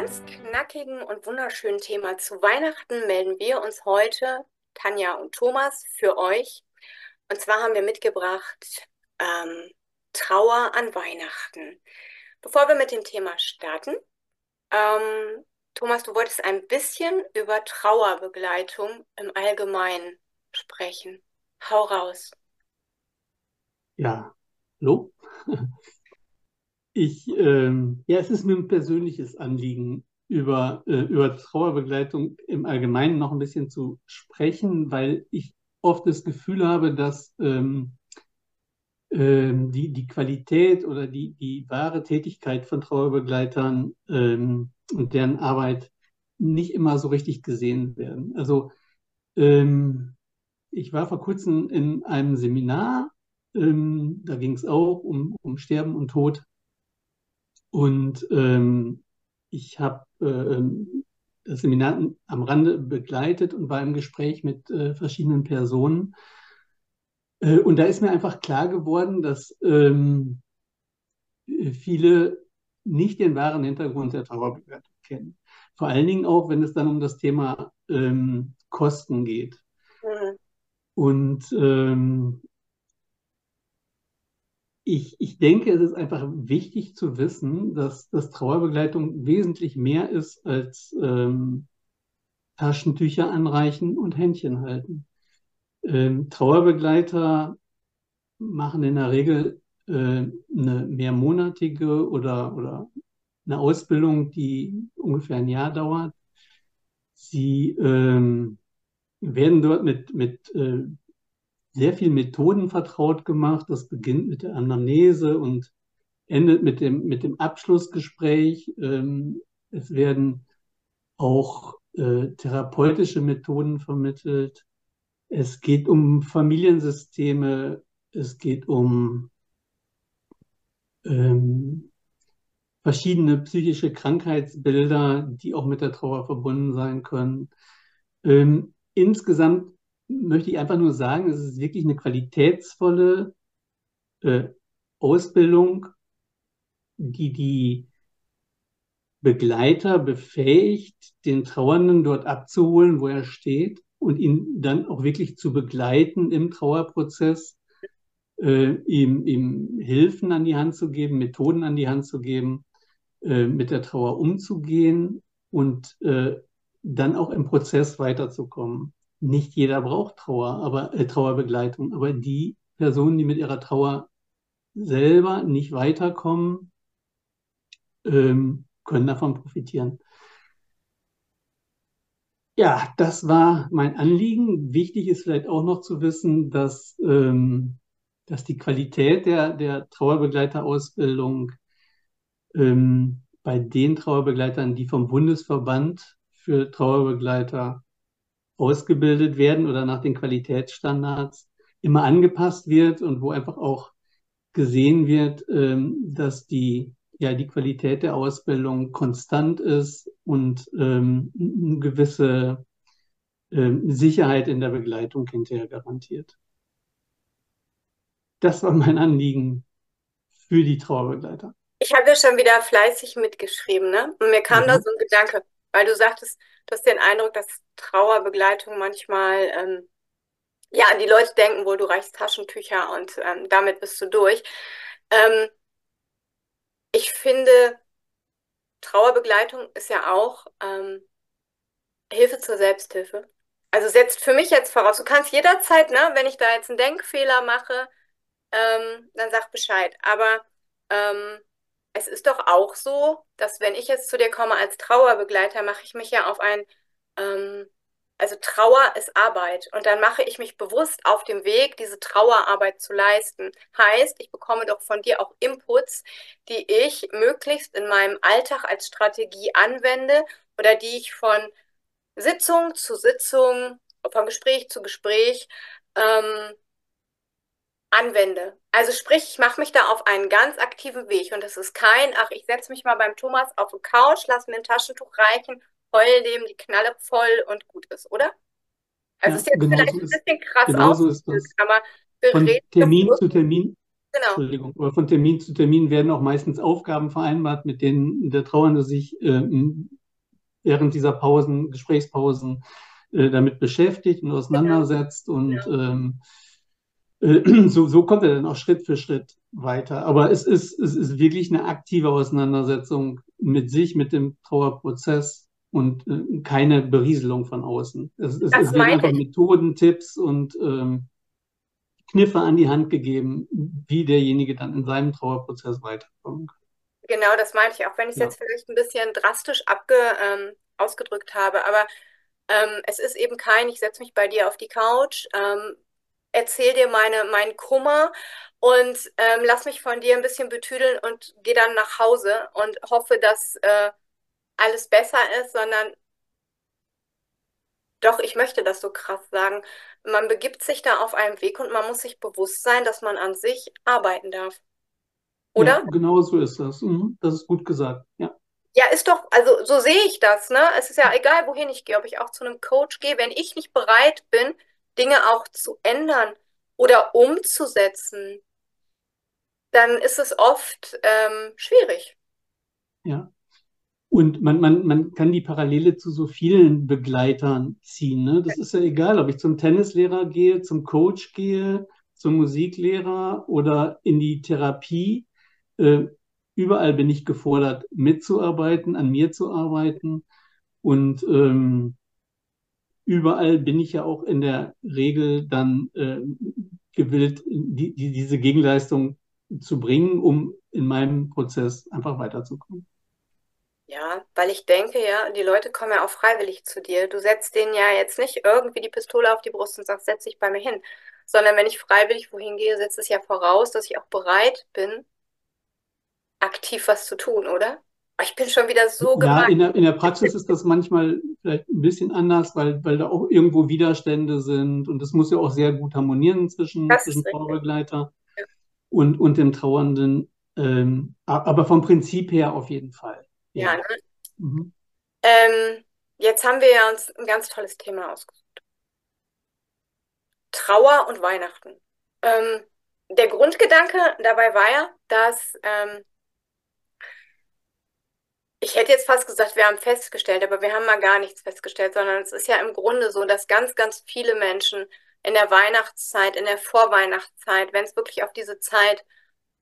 Ganz knackigen und wunderschönen Thema zu Weihnachten melden wir uns heute, Tanja und Thomas, für euch. Und zwar haben wir mitgebracht ähm, Trauer an Weihnachten. Bevor wir mit dem Thema starten, ähm, Thomas, du wolltest ein bisschen über Trauerbegleitung im Allgemeinen sprechen. Hau raus. Ja, hallo. Ich, ähm, ja, es ist mir ein persönliches Anliegen, über, äh, über Trauerbegleitung im Allgemeinen noch ein bisschen zu sprechen, weil ich oft das Gefühl habe, dass ähm, ähm, die, die Qualität oder die, die wahre Tätigkeit von Trauerbegleitern ähm, und deren Arbeit nicht immer so richtig gesehen werden. Also ähm, ich war vor kurzem in einem Seminar, ähm, da ging es auch um, um Sterben und Tod. Und ähm, ich habe äh, das Seminar am Rande begleitet und war im Gespräch mit äh, verschiedenen Personen. Äh, und da ist mir einfach klar geworden, dass ähm, viele nicht den wahren Hintergrund der Trauerbegleitung kennen. Vor allen Dingen auch, wenn es dann um das Thema ähm, Kosten geht. Mhm. Und ähm, ich, ich denke, es ist einfach wichtig zu wissen, dass, dass Trauerbegleitung wesentlich mehr ist als ähm, Taschentücher anreichen und Händchen halten. Ähm, Trauerbegleiter machen in der Regel äh, eine mehrmonatige oder, oder eine Ausbildung, die ungefähr ein Jahr dauert. Sie ähm, werden dort mit, mit äh, sehr viel Methoden vertraut gemacht. Das beginnt mit der Anamnese und endet mit dem, mit dem Abschlussgespräch. Ähm, es werden auch äh, therapeutische Methoden vermittelt. Es geht um Familiensysteme. Es geht um ähm, verschiedene psychische Krankheitsbilder, die auch mit der Trauer verbunden sein können. Ähm, insgesamt möchte ich einfach nur sagen, es ist wirklich eine qualitätsvolle äh, Ausbildung, die die Begleiter befähigt, den Trauernden dort abzuholen, wo er steht und ihn dann auch wirklich zu begleiten im Trauerprozess, äh, ihm, ihm Hilfen an die Hand zu geben, Methoden an die Hand zu geben, äh, mit der Trauer umzugehen und äh, dann auch im Prozess weiterzukommen nicht jeder braucht Trauer, aber äh, Trauerbegleitung, aber die Personen, die mit ihrer Trauer selber nicht weiterkommen, ähm, können davon profitieren. Ja, das war mein Anliegen. Wichtig ist vielleicht auch noch zu wissen, dass, ähm, dass die Qualität der, der Trauerbegleiterausbildung ähm, bei den Trauerbegleitern, die vom Bundesverband für Trauerbegleiter ausgebildet werden oder nach den Qualitätsstandards immer angepasst wird und wo einfach auch gesehen wird, ähm, dass die, ja, die Qualität der Ausbildung konstant ist und ähm, eine gewisse ähm, Sicherheit in der Begleitung hinterher garantiert. Das war mein Anliegen für die Trauerbegleiter. Ich habe ja schon wieder fleißig mitgeschrieben, ne? Und mir kam mhm. da so ein Gedanke, weil du sagtest, du hast den Eindruck, dass Trauerbegleitung manchmal, ähm, ja, die Leute denken wohl, du reichst Taschentücher und ähm, damit bist du durch. Ähm, ich finde, Trauerbegleitung ist ja auch ähm, Hilfe zur Selbsthilfe. Also setzt für mich jetzt voraus, du kannst jederzeit, ne, wenn ich da jetzt einen Denkfehler mache, ähm, dann sag Bescheid. Aber ähm, es ist doch auch so, dass wenn ich jetzt zu dir komme als Trauerbegleiter, mache ich mich ja auf ein, ähm, also Trauer ist Arbeit und dann mache ich mich bewusst auf dem Weg, diese Trauerarbeit zu leisten. Heißt, ich bekomme doch von dir auch Inputs, die ich möglichst in meinem Alltag als Strategie anwende oder die ich von Sitzung zu Sitzung, von Gespräch zu Gespräch ähm, anwende. Also sprich, ich mache mich da auf einen ganz aktiven Weg und das ist kein, ach, ich setze mich mal beim Thomas auf die Couch, lass mir ein Taschentuch reichen, heul dem die Knalle voll und gut ist, oder? Also ja, ist jetzt genau vielleicht ein bisschen krass genau so ist das. aber Von Termin zu Termin, Genau. Entschuldigung, aber von Termin zu Termin werden auch meistens Aufgaben vereinbart, mit denen der Trauernde sich äh, während dieser Pausen, Gesprächspausen, äh, damit beschäftigt und auseinandersetzt. Genau. Und ja. ähm, äh, so, so kommt er dann auch Schritt für Schritt weiter. Aber es ist, es ist wirklich eine aktive Auseinandersetzung mit sich, mit dem Trauerprozess und äh, keine Berieselung von außen. Es, es, es werden einfach. Methoden, Tipps und ähm, Kniffe an die Hand gegeben, wie derjenige dann in seinem Trauerprozess weiterkommen kann. Genau, das meinte ich, auch wenn ich es ja. jetzt vielleicht ein bisschen drastisch abge, ähm, ausgedrückt habe. Aber ähm, es ist eben kein, ich setze mich bei dir auf die Couch, ähm, erzähl dir meine, meinen Kummer und ähm, lass mich von dir ein bisschen betüdeln und gehe dann nach Hause und hoffe, dass äh, alles besser ist, sondern doch, ich möchte das so krass sagen. Man begibt sich da auf einen Weg und man muss sich bewusst sein, dass man an sich arbeiten darf. Oder? Ja, genau so ist das. Mhm, das ist gut gesagt, ja. Ja, ist doch, also so sehe ich das, ne? Es ist ja egal, wohin ich gehe, ob ich auch zu einem Coach gehe, wenn ich nicht bereit bin, Dinge auch zu ändern oder umzusetzen, dann ist es oft ähm, schwierig. Ja. Und man, man, man kann die Parallele zu so vielen Begleitern ziehen. Ne? Das ist ja egal, ob ich zum Tennislehrer gehe, zum Coach gehe, zum Musiklehrer oder in die Therapie. Äh, überall bin ich gefordert, mitzuarbeiten, an mir zu arbeiten. Und ähm, überall bin ich ja auch in der Regel dann äh, gewillt, die, die, diese Gegenleistung zu bringen, um in meinem Prozess einfach weiterzukommen. Ja, weil ich denke, ja, die Leute kommen ja auch freiwillig zu dir. Du setzt denen ja jetzt nicht irgendwie die Pistole auf die Brust und sagst, setz dich bei mir hin. Sondern wenn ich freiwillig wohin gehe, setzt es ja voraus, dass ich auch bereit bin, aktiv was zu tun, oder? Ich bin schon wieder so gemein. Ja, in der, in der Praxis ist das manchmal vielleicht ein bisschen anders, weil, weil da auch irgendwo Widerstände sind und es muss ja auch sehr gut harmonieren zwischen, zwischen Trauerbegleiter ja. und, und dem Trauernden. Ähm, aber vom Prinzip her auf jeden Fall. Ja, ne? Mhm. Ähm, jetzt haben wir ja uns ein ganz tolles Thema ausgesucht. Trauer und Weihnachten. Ähm, der Grundgedanke dabei war ja, dass ähm, ich hätte jetzt fast gesagt, wir haben festgestellt, aber wir haben mal gar nichts festgestellt, sondern es ist ja im Grunde so, dass ganz, ganz viele Menschen in der Weihnachtszeit, in der Vorweihnachtszeit, wenn es wirklich auf diese Zeit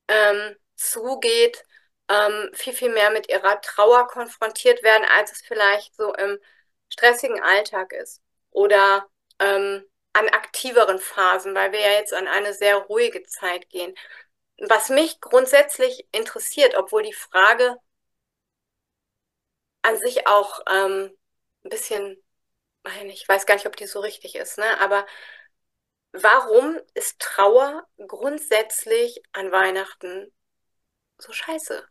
ähm, zugeht, ähm, viel, viel mehr mit ihrer Trauer konfrontiert werden, als es vielleicht so im stressigen Alltag ist oder ähm, an aktiveren Phasen, weil wir ja jetzt an eine sehr ruhige Zeit gehen. Was mich grundsätzlich interessiert, obwohl die Frage an sich auch ähm, ein bisschen, ich weiß gar nicht, ob die so richtig ist, ne? aber warum ist Trauer grundsätzlich an Weihnachten so scheiße?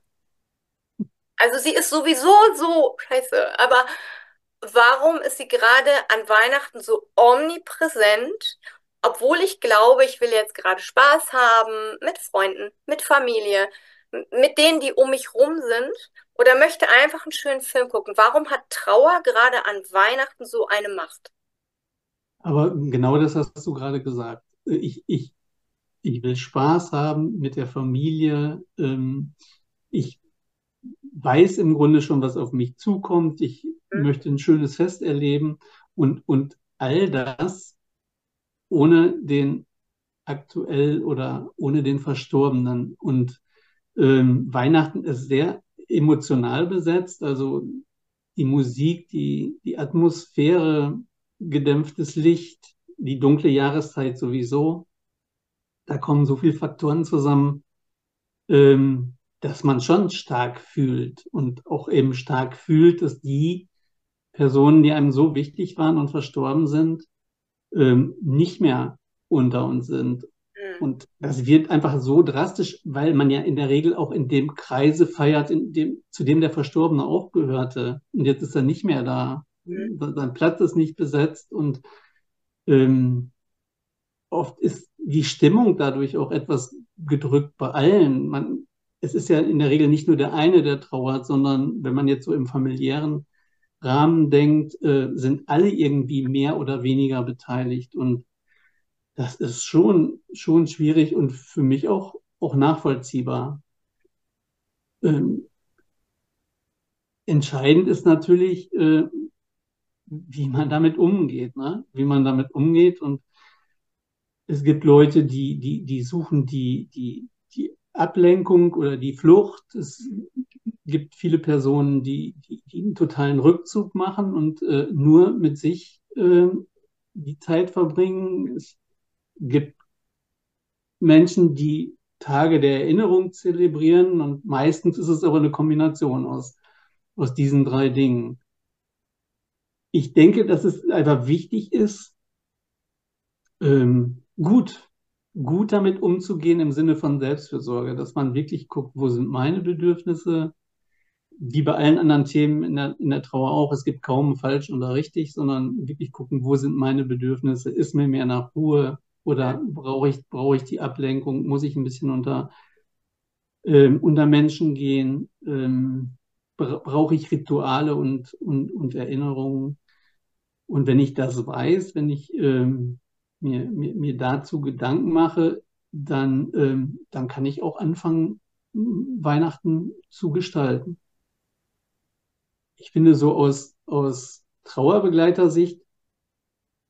Also sie ist sowieso so scheiße, aber warum ist sie gerade an Weihnachten so omnipräsent, obwohl ich glaube, ich will jetzt gerade Spaß haben mit Freunden, mit Familie, mit denen, die um mich rum sind oder möchte einfach einen schönen Film gucken. Warum hat Trauer gerade an Weihnachten so eine Macht? Aber genau das hast du gerade gesagt. Ich, ich, ich will Spaß haben mit der Familie. Ähm, ich weiß im Grunde schon, was auf mich zukommt. Ich mhm. möchte ein schönes Fest erleben und, und all das ohne den aktuell oder ohne den Verstorbenen. Und ähm, Weihnachten ist sehr emotional besetzt, also die Musik, die, die Atmosphäre, gedämpftes Licht, die dunkle Jahreszeit sowieso. Da kommen so viele Faktoren zusammen. Ähm, dass man schon stark fühlt und auch eben stark fühlt, dass die Personen, die einem so wichtig waren und verstorben sind, ähm, nicht mehr unter uns sind. Mhm. Und das wird einfach so drastisch, weil man ja in der Regel auch in dem Kreise feiert, in dem, zu dem der Verstorbene auch gehörte. Und jetzt ist er nicht mehr da. Mhm. Sein Platz ist nicht besetzt und ähm, oft ist die Stimmung dadurch auch etwas gedrückt bei allen. Man, es ist ja in der Regel nicht nur der eine, der trauert, sondern wenn man jetzt so im familiären Rahmen denkt, äh, sind alle irgendwie mehr oder weniger beteiligt. Und das ist schon, schon schwierig und für mich auch auch nachvollziehbar. Ähm, entscheidend ist natürlich, äh, wie man damit umgeht, ne? wie man damit umgeht. Und es gibt Leute, die, die, die suchen die, die, die Ablenkung oder die Flucht. Es gibt viele Personen, die, die, die einen totalen Rückzug machen und äh, nur mit sich äh, die Zeit verbringen. Es gibt Menschen, die Tage der Erinnerung zelebrieren und meistens ist es aber eine Kombination aus, aus diesen drei Dingen. Ich denke, dass es einfach wichtig ist, ähm, gut, gut damit umzugehen im Sinne von Selbstfürsorge, dass man wirklich guckt, wo sind meine Bedürfnisse, wie bei allen anderen Themen in der, in der Trauer auch, es gibt kaum falsch oder richtig, sondern wirklich gucken, wo sind meine Bedürfnisse, ist mir mehr nach Ruhe oder brauche ich, brauche ich die Ablenkung, muss ich ein bisschen unter, ähm, unter Menschen gehen, ähm, brauche ich Rituale und, und, und Erinnerungen. Und wenn ich das weiß, wenn ich ähm, mir, mir, mir dazu Gedanken mache, dann, ähm, dann kann ich auch anfangen, Weihnachten zu gestalten. Ich finde, so aus, aus Trauerbegleitersicht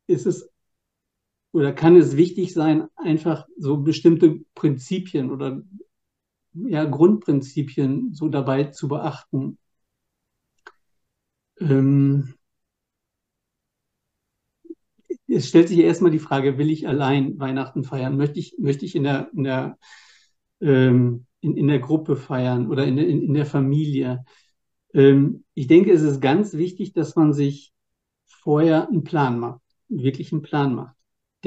ist es oder kann es wichtig sein, einfach so bestimmte Prinzipien oder ja, Grundprinzipien so dabei zu beachten. Ähm, es stellt sich erstmal die Frage, will ich allein Weihnachten feiern? Möchte ich, möchte ich in der, in der, ähm, in, in der Gruppe feiern oder in, in, in der Familie? Ähm, ich denke, es ist ganz wichtig, dass man sich vorher einen Plan macht, wirklich einen Plan macht.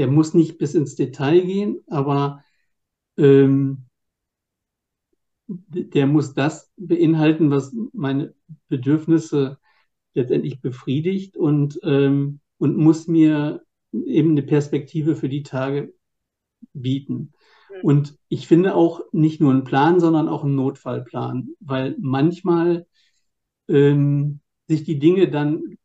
Der muss nicht bis ins Detail gehen, aber ähm, der muss das beinhalten, was meine Bedürfnisse letztendlich befriedigt und, ähm, und muss mir eben eine Perspektive für die Tage bieten. Und ich finde auch nicht nur einen Plan, sondern auch einen Notfallplan, weil manchmal ähm, sich die Dinge dann,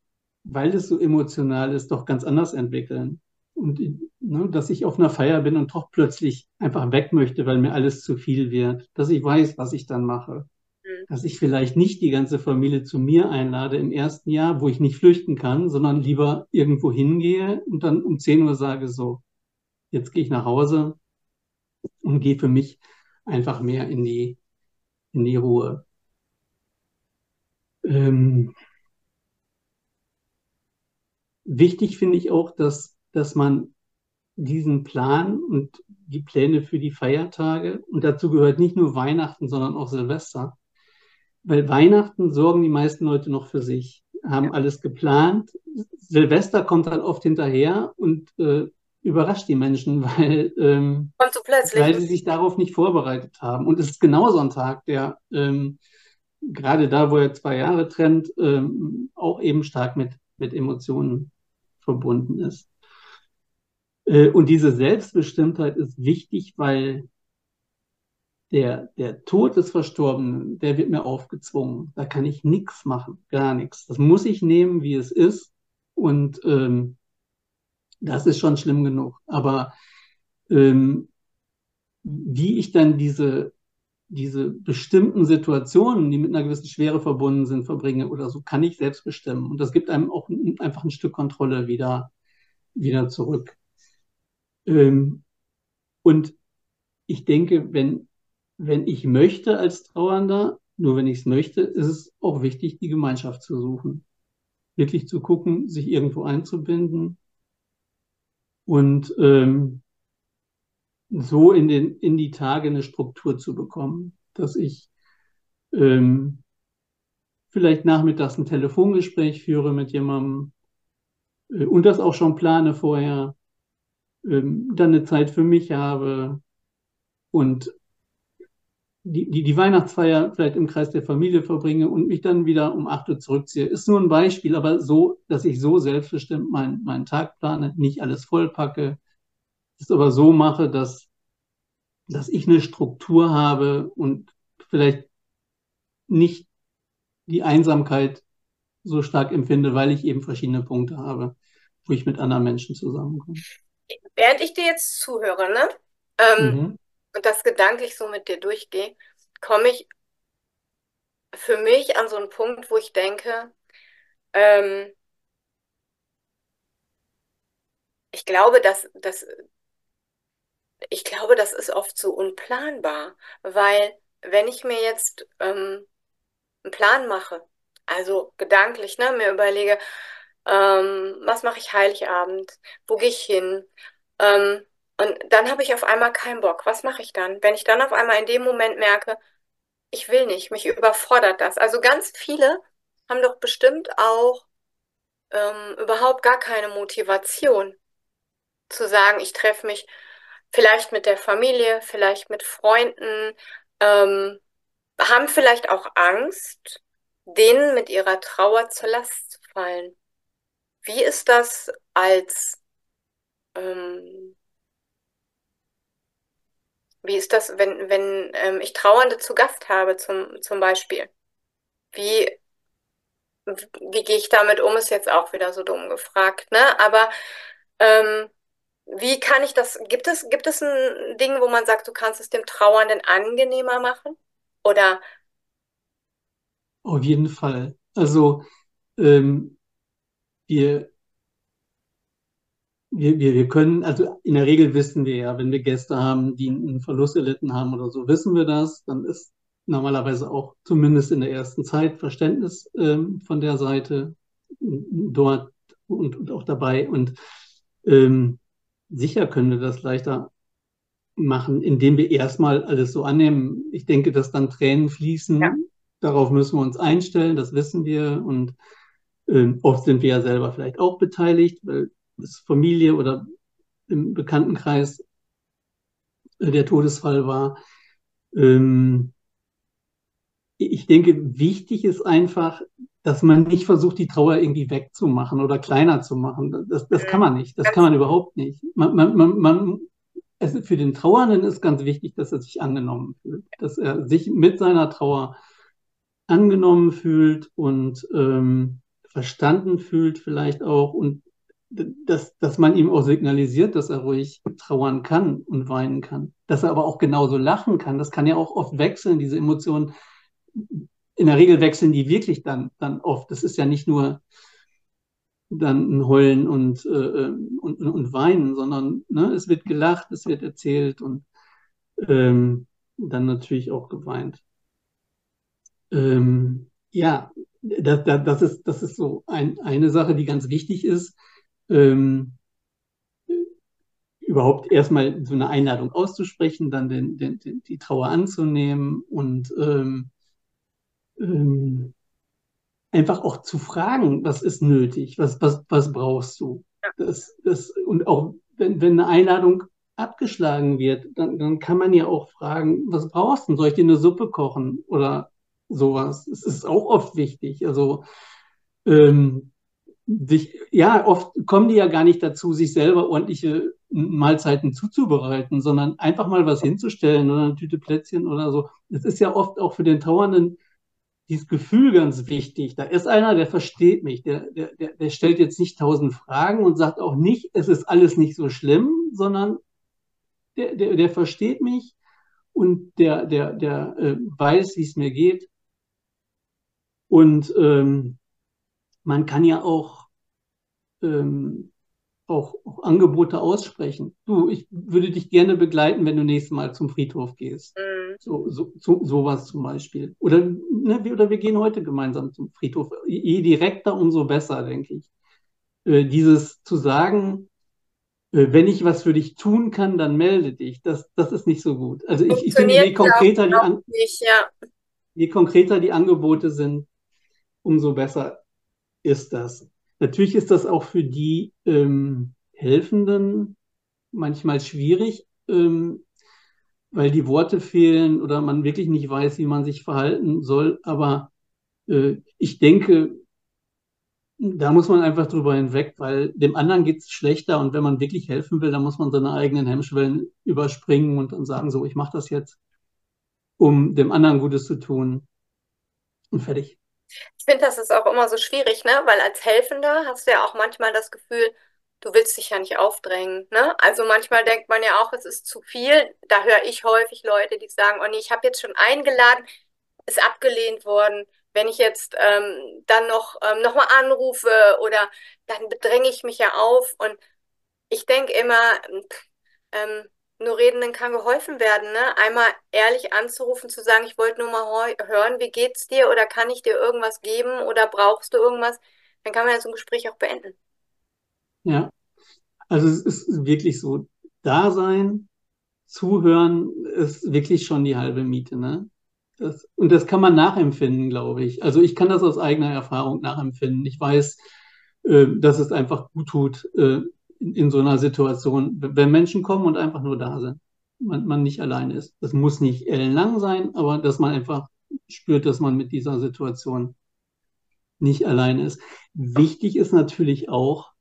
weil es so emotional ist, doch ganz anders entwickeln. Und ne, dass ich auf einer Feier bin und doch plötzlich einfach weg möchte, weil mir alles zu viel wird. Dass ich weiß, was ich dann mache. Mhm. Dass ich vielleicht nicht die ganze Familie zu mir einlade im ersten Jahr, wo ich nicht flüchten kann, sondern lieber irgendwo hingehe und dann um 10 Uhr sage, so, jetzt gehe ich nach Hause und gehe für mich einfach mehr in die, in die Ruhe. Ähm, wichtig finde ich auch, dass, dass man diesen Plan und die Pläne für die Feiertage, und dazu gehört nicht nur Weihnachten, sondern auch Silvester, weil Weihnachten sorgen die meisten Leute noch für sich, haben alles geplant. Silvester kommt dann oft hinterher und äh, überrascht die Menschen, weil, ähm, so weil sie sich darauf nicht vorbereitet haben. Und es ist genau so ein Tag, der ähm, gerade da, wo er zwei Jahre trennt, ähm, auch eben stark mit, mit Emotionen verbunden ist. Äh, und diese Selbstbestimmtheit ist wichtig, weil der, der Tod des Verstorbenen, der wird mir aufgezwungen. Da kann ich nichts machen, gar nichts. Das muss ich nehmen, wie es ist. Und ähm, das ist schon schlimm genug. Aber ähm, wie ich dann diese diese bestimmten Situationen, die mit einer gewissen Schwere verbunden sind, verbringe oder so, kann ich selbst bestimmen. Und das gibt einem auch einfach ein Stück Kontrolle wieder, wieder zurück. Ähm, und ich denke, wenn, wenn ich möchte als Trauernder, nur wenn ich es möchte, ist es auch wichtig, die Gemeinschaft zu suchen. Wirklich zu gucken, sich irgendwo einzubinden und ähm, so in, den, in die Tage eine Struktur zu bekommen, dass ich ähm, vielleicht nachmittags ein Telefongespräch führe mit jemandem äh, und das auch schon plane vorher, ähm, dann eine Zeit für mich habe und die, die, die Weihnachtsfeier vielleicht im Kreis der Familie verbringe und mich dann wieder um 8 Uhr zurückziehe. Ist nur ein Beispiel, aber so, dass ich so selbstbestimmt meinen, meinen Tag plane, nicht alles vollpacke, es aber so mache, dass, dass ich eine Struktur habe und vielleicht nicht die Einsamkeit so stark empfinde, weil ich eben verschiedene Punkte habe, wo ich mit anderen Menschen zusammenkomme. Während ich dir jetzt zuhöre, ne? Ähm, mhm. das gedanklich so mit dir durchgehe, komme ich für mich an so einen Punkt, wo ich denke, ähm, ich glaube, dass, dass, ich glaube, das ist oft so unplanbar, weil wenn ich mir jetzt ähm, einen Plan mache, also gedanklich, ne, mir überlege, ähm, was mache ich Heiligabend, wo gehe ich hin, ähm, und dann habe ich auf einmal keinen Bock. Was mache ich dann? Wenn ich dann auf einmal in dem Moment merke, ich will nicht, mich überfordert das. Also ganz viele haben doch bestimmt auch ähm, überhaupt gar keine Motivation zu sagen, ich treffe mich vielleicht mit der Familie, vielleicht mit Freunden, ähm, haben vielleicht auch Angst, denen mit ihrer Trauer zur Last zu fallen. Wie ist das als, ähm, wie ist das, wenn, wenn ähm, ich Trauernde zu Gast habe, zum, zum Beispiel? Wie, wie gehe ich damit um, ist jetzt auch wieder so dumm gefragt, ne? Aber ähm, wie kann ich das, gibt es, gibt es ein Ding, wo man sagt, du kannst es dem Trauernden angenehmer machen? Oder Auf jeden Fall. Also ähm, wir, wir, wir, wir können, also in der Regel wissen wir ja, wenn wir Gäste haben, die einen Verlust erlitten haben oder so, wissen wir das. Dann ist normalerweise auch zumindest in der ersten Zeit Verständnis ähm, von der Seite dort und, und auch dabei. Und ähm, sicher können wir das leichter machen, indem wir erstmal alles so annehmen. Ich denke, dass dann Tränen fließen. ja, Darauf müssen wir uns einstellen, das wissen wir. Und ähm, oft sind wir ja selber vielleicht auch beteiligt, weil Familie oder im Bekanntenkreis äh, der Todesfall war. Ähm, ich denke, wichtig ist einfach, dass man nicht versucht, die Trauer irgendwie wegzumachen oder kleiner zu machen. Das, das kann man nicht. Das kann man überhaupt nicht. Man, man, man, man, also für den Trauernden ist ganz wichtig, dass er sich angenommen fühlt, dass er sich mit seiner Trauer angenommen fühlt und ähm, verstanden fühlt vielleicht auch und dass, dass man ihm auch signalisiert, dass er ruhig trauern kann und weinen kann. Dass er aber auch genauso lachen kann. Das kann ja auch oft wechseln, diese Emotionen in der Regel wechseln die wirklich dann, dann oft. Das ist ja nicht nur dann ein Heulen und, äh, und, und Weinen, sondern ne, es wird gelacht, es wird erzählt und ähm, dann natürlich auch geweint. Ähm, ja, das, das, ist, das ist so ein, eine Sache, die ganz wichtig ist. Ähm, überhaupt erstmal so eine Einladung auszusprechen, dann den, den, den, die Trauer anzunehmen und ähm, ähm, einfach auch zu fragen, was ist nötig, was, was, was brauchst du. Das, das, und auch wenn, wenn eine Einladung abgeschlagen wird, dann, dann kann man ja auch fragen, was brauchst du? Soll ich dir eine Suppe kochen oder sowas? Es ist auch oft wichtig. Also ähm, sich, ja, oft kommen die ja gar nicht dazu, sich selber ordentliche Mahlzeiten zuzubereiten, sondern einfach mal was hinzustellen oder eine Tüte Plätzchen oder so. Es ist ja oft auch für den Trauernden dieses Gefühl ganz wichtig. Da ist einer, der versteht mich, der, der, der stellt jetzt nicht tausend Fragen und sagt auch nicht, es ist alles nicht so schlimm, sondern der, der, der versteht mich und der, der, der äh, weiß, wie es mir geht. Und ähm, man kann ja auch, ähm, auch, auch Angebote aussprechen. Du, ich würde dich gerne begleiten, wenn du nächstes Mal zum Friedhof gehst. Mhm. So, so, so, sowas zum Beispiel. Oder, ne, wir, oder wir gehen heute gemeinsam zum Friedhof. Je direkter, umso besser, denke ich. Äh, dieses zu sagen, äh, wenn ich was für dich tun kann, dann melde dich. Das, das ist nicht so gut. Also ich, ich finde, je konkreter, die, nicht, ja. je konkreter die Angebote sind, umso besser ist das. Natürlich ist das auch für die ähm, Helfenden manchmal schwierig, ähm, weil die Worte fehlen oder man wirklich nicht weiß, wie man sich verhalten soll. Aber äh, ich denke, da muss man einfach drüber hinweg, weil dem anderen geht es schlechter und wenn man wirklich helfen will, dann muss man seine eigenen Hemmschwellen überspringen und dann sagen, so, ich mache das jetzt, um dem anderen Gutes zu tun und fertig. Ich finde, das ist auch immer so schwierig, ne? Weil als Helfender hast du ja auch manchmal das Gefühl, du willst dich ja nicht aufdrängen. Ne? Also manchmal denkt man ja auch, es ist zu viel. Da höre ich häufig Leute, die sagen, oh nee, ich habe jetzt schon eingeladen, ist abgelehnt worden. Wenn ich jetzt ähm, dann noch, ähm, noch mal anrufe oder dann bedränge ich mich ja auf. Und ich denke immer, ähm, nur Redenden kann geholfen werden, ne? Einmal ehrlich anzurufen, zu sagen, ich wollte nur mal hören, wie geht's dir oder kann ich dir irgendwas geben oder brauchst du irgendwas? Dann kann man ja so ein Gespräch auch beenden. Ja, also es ist wirklich so, da sein, zuhören ist wirklich schon die halbe Miete, ne? Das, und das kann man nachempfinden, glaube ich. Also ich kann das aus eigener Erfahrung nachempfinden. Ich weiß, äh, dass es einfach gut tut, äh, in, in, so einer Situation, wenn Menschen kommen und einfach nur da sind, man, man nicht allein ist. Das muss nicht ellenlang sein, aber dass man einfach spürt, dass man mit dieser Situation nicht allein ist. Wichtig ist natürlich auch,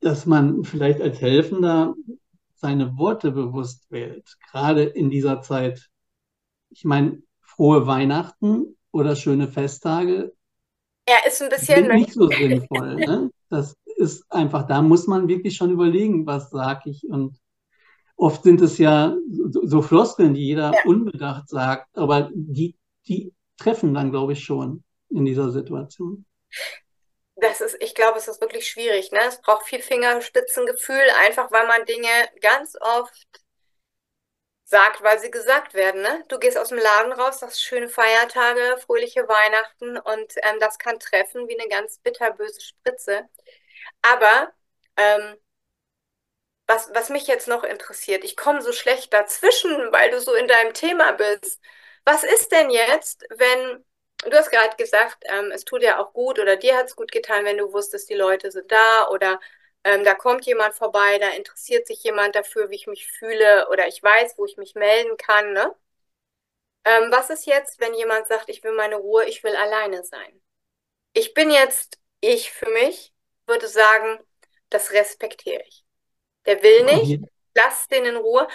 dass man vielleicht als Helfender seine Worte bewusst wählt, gerade in dieser Zeit. Ich meine, frohe Weihnachten oder schöne Festtage. Er ist ein bisschen nicht so sinnvoll. Ne? Das ist einfach, da muss man wirklich schon überlegen, was sage ich. Und oft sind es ja so, so Floskeln, die jeder ja. unbedacht sagt, aber die, die treffen dann, glaube ich, schon in dieser Situation das ist, ich glaube, es ist wirklich schwierig. Ne? Es braucht viel Fingerspitzengefühl, einfach weil man Dinge ganz oft sagt, weil sie gesagt werden. Ne? Du gehst aus dem Laden raus, das schöne Feiertage, fröhliche Weihnachten und ähm, das kann treffen wie eine ganz bitterböse Spritze. Aber ähm, was, was mich jetzt noch interessiert, ich komme so schlecht dazwischen, weil du so in deinem Thema bist. Was ist denn jetzt, wenn Du hast gerade gesagt, ähm, es tut ja auch gut oder dir hat es gut getan, wenn du wusstest, die Leute sind da oder ähm, da kommt jemand vorbei, da interessiert sich jemand dafür, wie ich mich fühle oder ich weiß, wo ich mich melden kann. Ne? Ähm, was ist jetzt, wenn jemand sagt, ich will meine Ruhe, ich will alleine sein? Ich bin jetzt ich für mich, würde sagen, das respektiere ich. Der will nicht, lass den in Ruhe.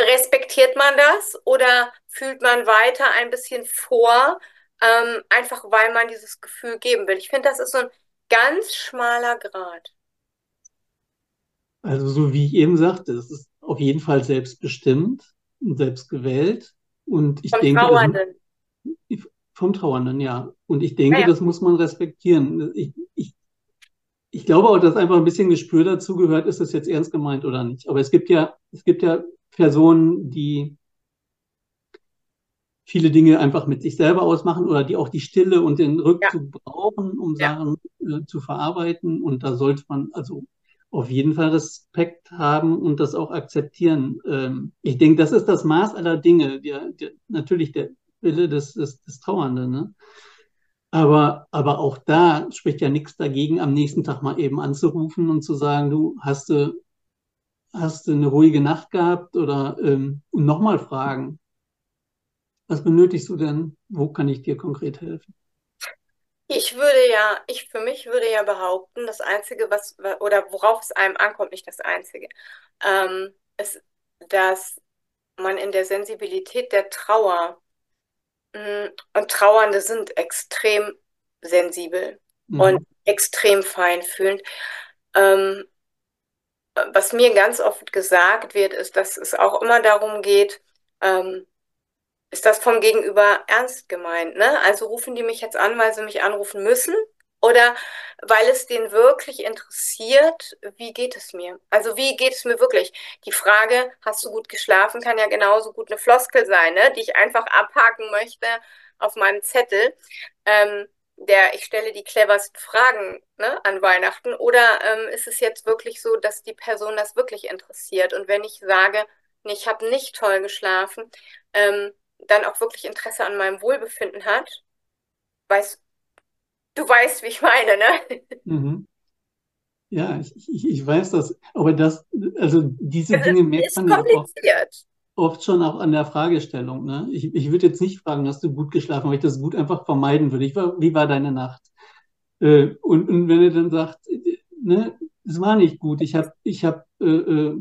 Respektiert man das oder fühlt man weiter ein bisschen vor, ähm, einfach weil man dieses Gefühl geben will. Ich finde, das ist so ein ganz schmaler Grad. Also so wie ich eben sagte, es ist auf jeden Fall selbstbestimmt und selbstgewählt. Und ich vom denke, Trauernden. Das, vom Trauernden, ja. Und ich denke, ja, ja. das muss man respektieren. Ich, ich, ich glaube auch, dass einfach ein bisschen Gespür dazu gehört, ist das jetzt ernst gemeint oder nicht. Aber es gibt ja, es gibt ja Personen, die viele Dinge einfach mit sich selber ausmachen oder die auch die Stille und den Rückzug ja. brauchen, um ja. Sachen äh, zu verarbeiten. Und da sollte man also auf jeden Fall Respekt haben und das auch akzeptieren. Ähm, ich denke, das ist das Maß aller Dinge. Der, der, natürlich der Wille des, des, des Trauernden. Ne? Aber, aber auch da spricht ja nichts dagegen, am nächsten Tag mal eben anzurufen und zu sagen, du hast du, hast du eine ruhige Nacht gehabt oder ähm, nochmal fragen. Was benötigst du denn? Wo kann ich dir konkret helfen? Ich würde ja, ich für mich würde ja behaupten, das Einzige, was, oder worauf es einem ankommt, nicht das Einzige, ähm, ist, dass man in der Sensibilität der Trauer, und Trauernde sind extrem sensibel mhm. und extrem feinfühlend. Ähm, was mir ganz oft gesagt wird, ist, dass es auch immer darum geht, ähm, ist das vom Gegenüber ernst gemeint, ne? Also rufen die mich jetzt an, weil sie mich anrufen müssen oder weil es den wirklich interessiert, wie geht es mir? Also wie geht es mir wirklich? Die Frage, hast du gut geschlafen, kann ja genauso gut eine Floskel sein, ne? die ich einfach abhaken möchte auf meinem Zettel. Ähm, der, ich stelle die cleversten Fragen ne, an Weihnachten. Oder ähm, ist es jetzt wirklich so, dass die Person das wirklich interessiert? Und wenn ich sage, nee, ich habe nicht toll geschlafen, ähm, dann auch wirklich Interesse an meinem Wohlbefinden hat, weiß, du weißt, wie ich meine, ne? Mhm. Ja, ich, ich, ich weiß das, aber das, also diese das Dinge merkt man ja oft, oft, schon auch an der Fragestellung. Ne? Ich, ich würde jetzt nicht fragen, hast du gut geschlafen, weil ich das gut einfach vermeiden würde. Ich war, wie war deine Nacht? Äh, und, und wenn er dann sagt, ne, es war nicht gut, ich habe ich hab, äh, äh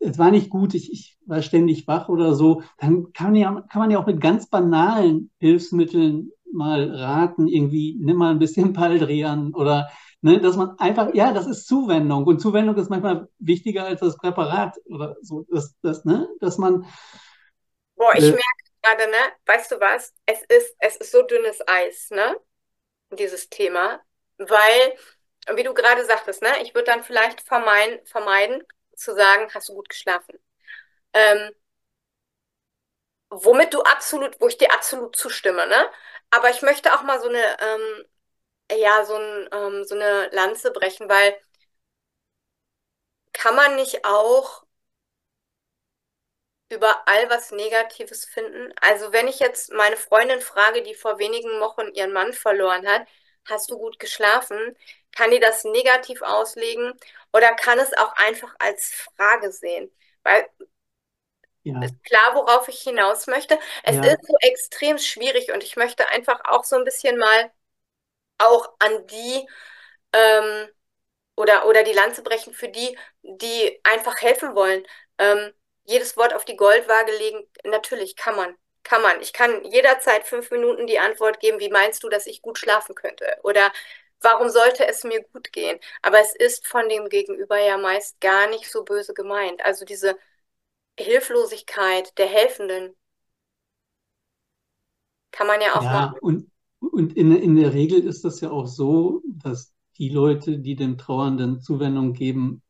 es war nicht gut, ich, ich war ständig wach oder so, dann kann man, ja, kann man ja auch mit ganz banalen Hilfsmitteln mal raten, irgendwie nimm mal ein bisschen Baldrian oder Ne, dass man einfach, ja, das ist Zuwendung und Zuwendung ist manchmal wichtiger als das Präparat oder so, dass, das, ne, dass man. Boah, ich äh, merke gerade, ne, weißt du was? Es ist, es ist so dünnes Eis, ne? Dieses Thema, weil, wie du gerade sagtest, ne, ich würde dann vielleicht vermeiden, vermeiden, zu sagen, hast du gut geschlafen? Ähm, womit du absolut, wo ich dir absolut zustimme, ne? Aber ich möchte auch mal so eine, ähm, ja, so, ein, ähm, so eine Lanze brechen, weil kann man nicht auch überall was Negatives finden? Also wenn ich jetzt meine Freundin frage, die vor wenigen Wochen ihren Mann verloren hat, hast du gut geschlafen? Kann die das negativ auslegen oder kann es auch einfach als Frage sehen? Weil ja. ist klar, worauf ich hinaus möchte. Es ja. ist so extrem schwierig und ich möchte einfach auch so ein bisschen mal auch an die ähm, oder, oder die Lanze brechen für die, die einfach helfen wollen. Ähm, jedes Wort auf die Goldwaage legen, natürlich kann man. Kann man. Ich kann jederzeit fünf Minuten die Antwort geben, wie meinst du, dass ich gut schlafen könnte? Oder warum sollte es mir gut gehen? Aber es ist von dem Gegenüber ja meist gar nicht so böse gemeint. Also diese Hilflosigkeit der Helfenden kann man ja auch ja, machen. Und, und in, in der Regel ist das ja auch so, dass die Leute, die dem Trauernden Zuwendung geben,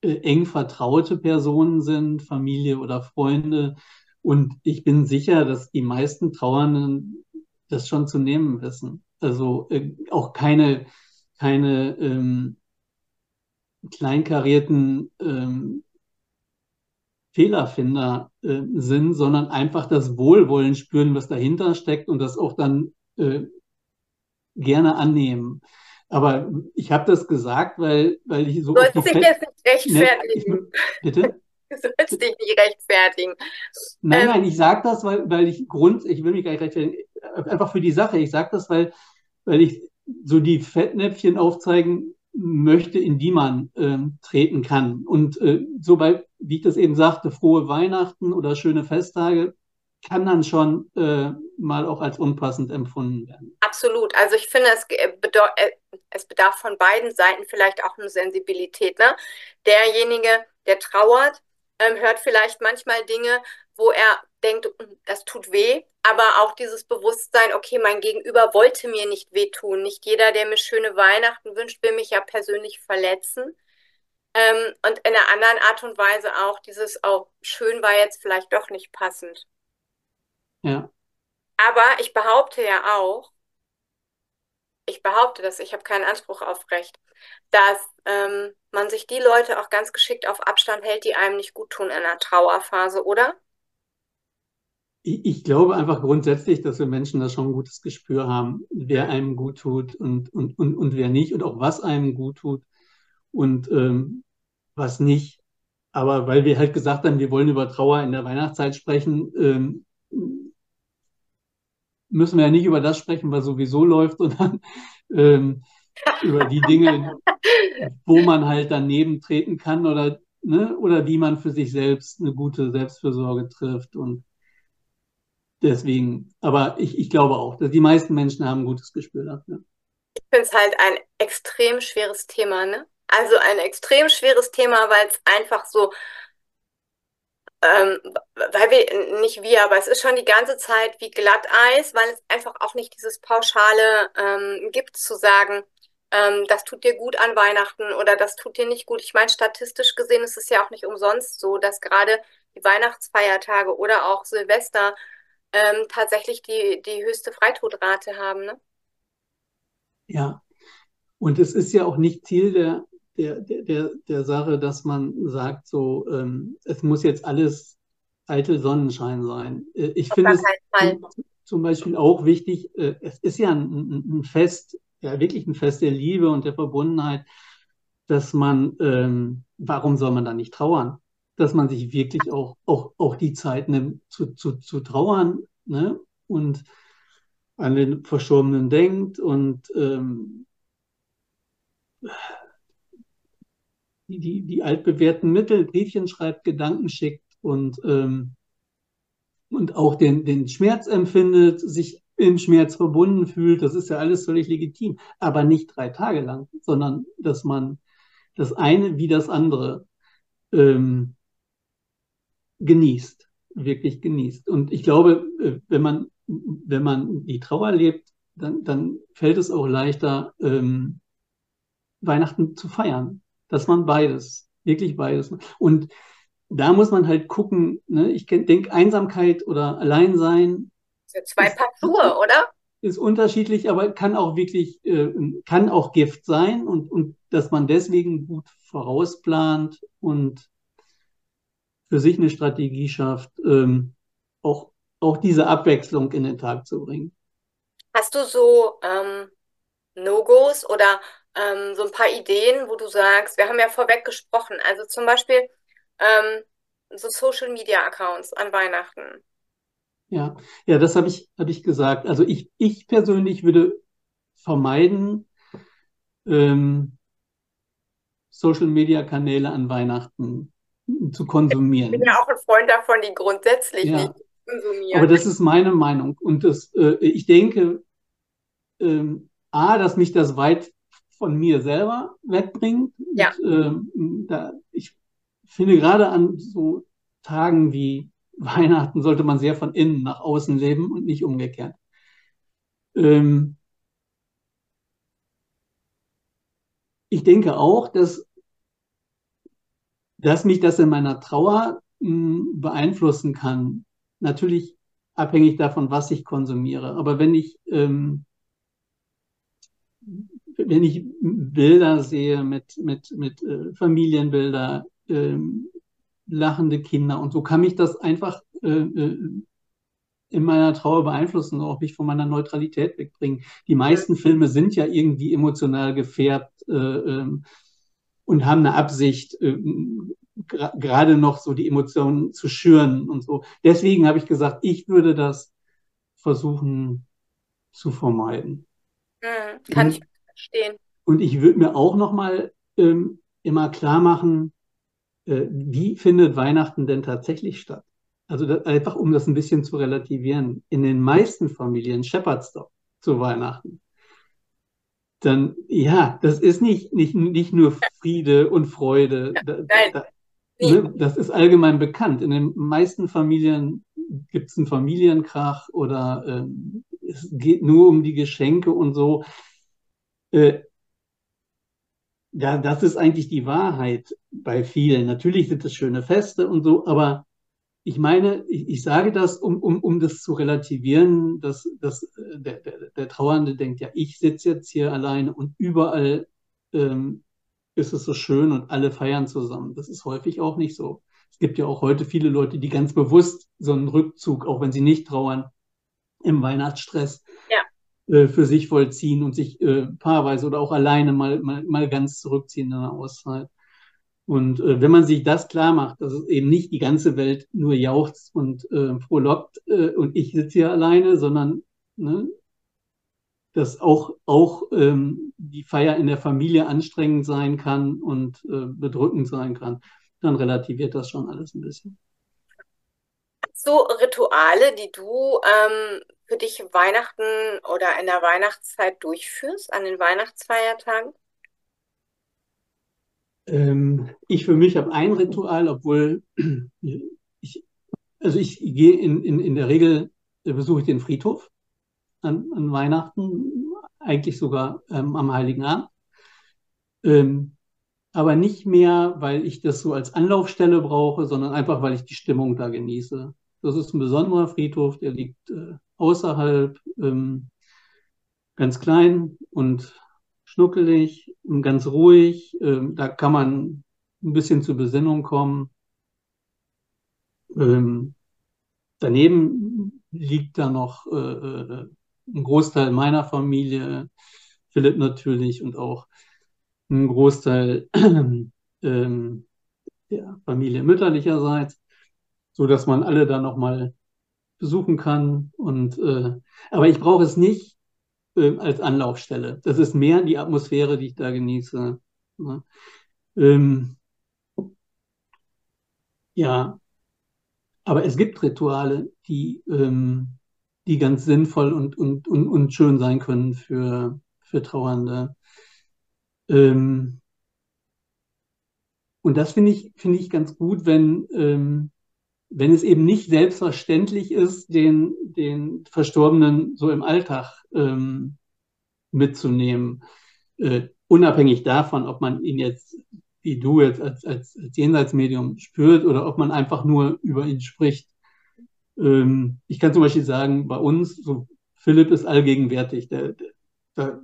äh, eng vertraute Personen sind, Familie oder Freunde. Und ich bin sicher, dass die meisten Trauernden das schon zu nehmen wissen. Also äh, auch keine, keine ähm, kleinkarierten ähm, Fehlerfinder äh, sind, sondern einfach das Wohlwollen spüren, was dahinter steckt und das auch dann äh, gerne annehmen. Aber ich habe das gesagt, weil, weil ich so. Du sollst dich jetzt nicht rechtfertigen. Ne, ich, bitte? Du sollst dich nicht rechtfertigen. Nein, ähm, nein, ich sage das, weil, weil ich Grund, ich will mich gar nicht rechtfertigen, einfach für die Sache. Ich sage das, weil, weil ich so die Fettnäpfchen aufzeigen möchte, in die man ähm, treten kann. Und äh, so wie ich das eben sagte, frohe Weihnachten oder schöne Festtage kann dann schon äh, mal auch als unpassend empfunden werden. Absolut. Also ich finde, es, äh, äh, es bedarf von beiden Seiten vielleicht auch eine Sensibilität. Ne? Derjenige, der trauert, ähm, hört vielleicht manchmal Dinge, wo er denkt, hm, das tut weh, aber auch dieses Bewusstsein, okay, mein Gegenüber wollte mir nicht wehtun. Nicht jeder, der mir schöne Weihnachten wünscht, will mich ja persönlich verletzen. Ähm, und in einer anderen Art und Weise auch dieses, oh, schön war jetzt vielleicht doch nicht passend. Ja. Aber ich behaupte ja auch, ich behaupte das, ich habe keinen Anspruch auf Recht, dass ähm, man sich die Leute auch ganz geschickt auf Abstand hält, die einem nicht gut tun in einer Trauerphase, oder? Ich, glaube einfach grundsätzlich, dass wir Menschen da schon ein gutes Gespür haben, wer einem gut tut und, und, und, und wer nicht und auch was einem gut tut und ähm, was nicht. Aber weil wir halt gesagt haben, wir wollen über Trauer in der Weihnachtszeit sprechen, ähm, müssen wir ja nicht über das sprechen, was sowieso läuft, sondern ähm, über die Dinge, wo man halt daneben treten kann oder, ne, oder wie man für sich selbst eine gute Selbstfürsorge trifft. Und deswegen, aber ich, ich glaube auch, dass die meisten Menschen haben ein gutes Gespür dafür. Ich finde es halt ein extrem schweres Thema, ne? Also ein extrem schweres Thema, weil es einfach so ähm, weil wir, nicht wir, aber es ist schon die ganze Zeit wie Glatteis, weil es einfach auch nicht dieses Pauschale ähm, gibt zu sagen, ähm, das tut dir gut an Weihnachten oder das tut dir nicht gut. Ich meine, statistisch gesehen ist es ja auch nicht umsonst so, dass gerade die Weihnachtsfeiertage oder auch Silvester ähm, tatsächlich die, die höchste Freitodrate haben. Ne? Ja, und es ist ja auch nicht Ziel der, der, der, der Sache, dass man sagt, so, ähm, es muss jetzt alles eitel Sonnenschein sein. Äh, ich finde es zum, zum, Beispiel auch wichtig, äh, es ist ja ein, ein, Fest, ja wirklich ein Fest der Liebe und der Verbundenheit, dass man, ähm, warum soll man da nicht trauern? Dass man sich wirklich auch, auch, auch die Zeit nimmt zu, zu, zu trauern ne? und an den Verstorbenen denkt und ähm, die, die, die altbewährten Mittel, Briefchen schreibt, Gedanken schickt und, ähm, und auch den, den Schmerz empfindet, sich im Schmerz verbunden fühlt, das ist ja alles völlig legitim, aber nicht drei Tage lang, sondern dass man das eine wie das andere ähm, genießt, wirklich genießt. Und ich glaube, äh, wenn man, wenn man die Trauer lebt, dann, dann fällt es auch leichter, ähm, Weihnachten zu feiern, dass man beides, wirklich beides. Und da muss man halt gucken, ne? ich denke, Einsamkeit oder Alleinsein. Sind zwei Paar Schuhe, oder? Ist unterschiedlich, aber kann auch wirklich, äh, kann auch Gift sein und, und dass man deswegen gut vorausplant und für sich eine Strategie schafft, ähm, auch, auch diese Abwechslung in den Tag zu bringen. Hast du so ähm, No-Gos oder ähm, so ein paar Ideen, wo du sagst, wir haben ja vorweg gesprochen, also zum Beispiel ähm, so Social Media Accounts an Weihnachten. Ja, ja, das habe ich, hab ich gesagt. Also ich, ich persönlich würde vermeiden, ähm, Social Media Kanäle an Weihnachten zu konsumieren. Ich bin ja auch ein Freund davon, die grundsätzlich Ja. nicht konsumieren. Aber das ist meine Meinung. Und das, äh, ich denke, ähm, A, dass mich das weit von mir selber wegbringt. Ja. Und, ähm, da, ich finde gerade an so Tagen wie Weihnachten sollte man sehr von innen nach außen leben und nicht umgekehrt. Ähm, ich denke auch, dass, dass mich das in meiner Trauer mh, beeinflussen kann. Natürlich abhängig davon, was ich konsumiere. Aber wenn ich, ähm, wenn ich Bilder sehe mit, mit, mit äh, Familienbilder, ähm, lachende Kinder und so, kann mich das einfach äh, äh, in meiner Trauer beeinflussen, auch mich von meiner Neutralität wegbringen. Die meisten Filme sind ja irgendwie emotional gefärbt äh, ähm, und haben eine Absicht, äh, gerade noch so die Emotionen zu schüren und so. Deswegen habe ich gesagt, ich würde das versuchen zu vermeiden. Hm, kann ich Und, verstehen. und ich würde mir auch noch mal ähm, immer klar machen, äh, wie findet Weihnachten denn tatsächlich statt? Also das, einfach, um das ein bisschen zu relativieren. In den meisten Familien scheppert's doch zu Weihnachten. Dann, ja, das ist nicht, nicht, nicht nur Friede und Freude. Da, Nein, da, nie. ne, das ist allgemein bekannt. In den meisten Familien gibt es einen Familienkrach oder ähm, es geht nur um die Geschenke und so. Äh, ja, das ist eigentlich die Wahrheit bei vielen. Natürlich sind es schöne Feste und so, aber ich meine, ich, ich sage das, um, um, um das zu relativieren, dass, dass äh, der, der, der Trauernde denkt, ja, ich sitze jetzt hier alleine und überall ähm, ist es so schön und alle feiern zusammen. Das ist häufig auch nicht so. Es gibt ja auch heute viele Leute, die ganz bewusst so einen Rückzug, auch wenn sie nicht trauern, im Weihnachtsstress Ja. äh, für sich vollziehen und sich äh, paarweise oder auch alleine mal, mal, mal ganz zurückziehen in einer Auszeit. Und äh, wenn man sich das klar macht, dass es eben nicht die ganze Welt nur jauchzt und äh, frohlockt äh, und ich sitze hier alleine, sondern ne, dass auch, auch ähm, die Feier in der Familie anstrengend sein kann und äh, bedrückend sein kann, dann relativiert das schon alles ein bisschen. So Rituale, die du ähm, für dich Weihnachten oder in der Weihnachtszeit durchführst, an den Weihnachtsfeiertagen? Ähm, ich für mich habe ein Ritual, obwohl ich, also ich gehe in, in, in der Regel, äh, besuche ich den Friedhof an, an Weihnachten, eigentlich sogar ähm, am Heiligen Abend. Ähm, aber nicht mehr, weil ich das so als Anlaufstelle brauche, sondern einfach, weil ich die Stimmung da genieße. Das ist ein besonderer Friedhof, der liegt äh, außerhalb, ähm, ganz klein und schnuckelig ganz ruhig. Ähm, da kann man ein bisschen zur Besinnung kommen. Ähm, daneben liegt da noch äh, äh, ein Großteil meiner Familie, Philipp natürlich und auch ein Großteil ähm, der Familie mütterlicherseits, so dass man alle da noch mal besuchen kann. Und äh, aber ich brauche es nicht äh, als Anlaufstelle. Das ist mehr die Atmosphäre, die ich da genieße. Ne? Ähm, ja, aber es gibt Rituale, die, ähm, die ganz sinnvoll und, und, und, und schön sein können für, für Trauernde. Ähm, und das finde ich, finde ich ganz gut, wenn, ähm, wenn es eben nicht selbstverständlich ist, den, den Verstorbenen so im Alltag ähm, mitzunehmen. Äh, unabhängig davon, ob man ihn jetzt, wie du jetzt als, als, als Jenseitsmedium spürt oder ob man einfach nur über ihn spricht. Ähm, ich kann zum Beispiel sagen, bei uns, so Philipp ist allgegenwärtig. Der, der, der,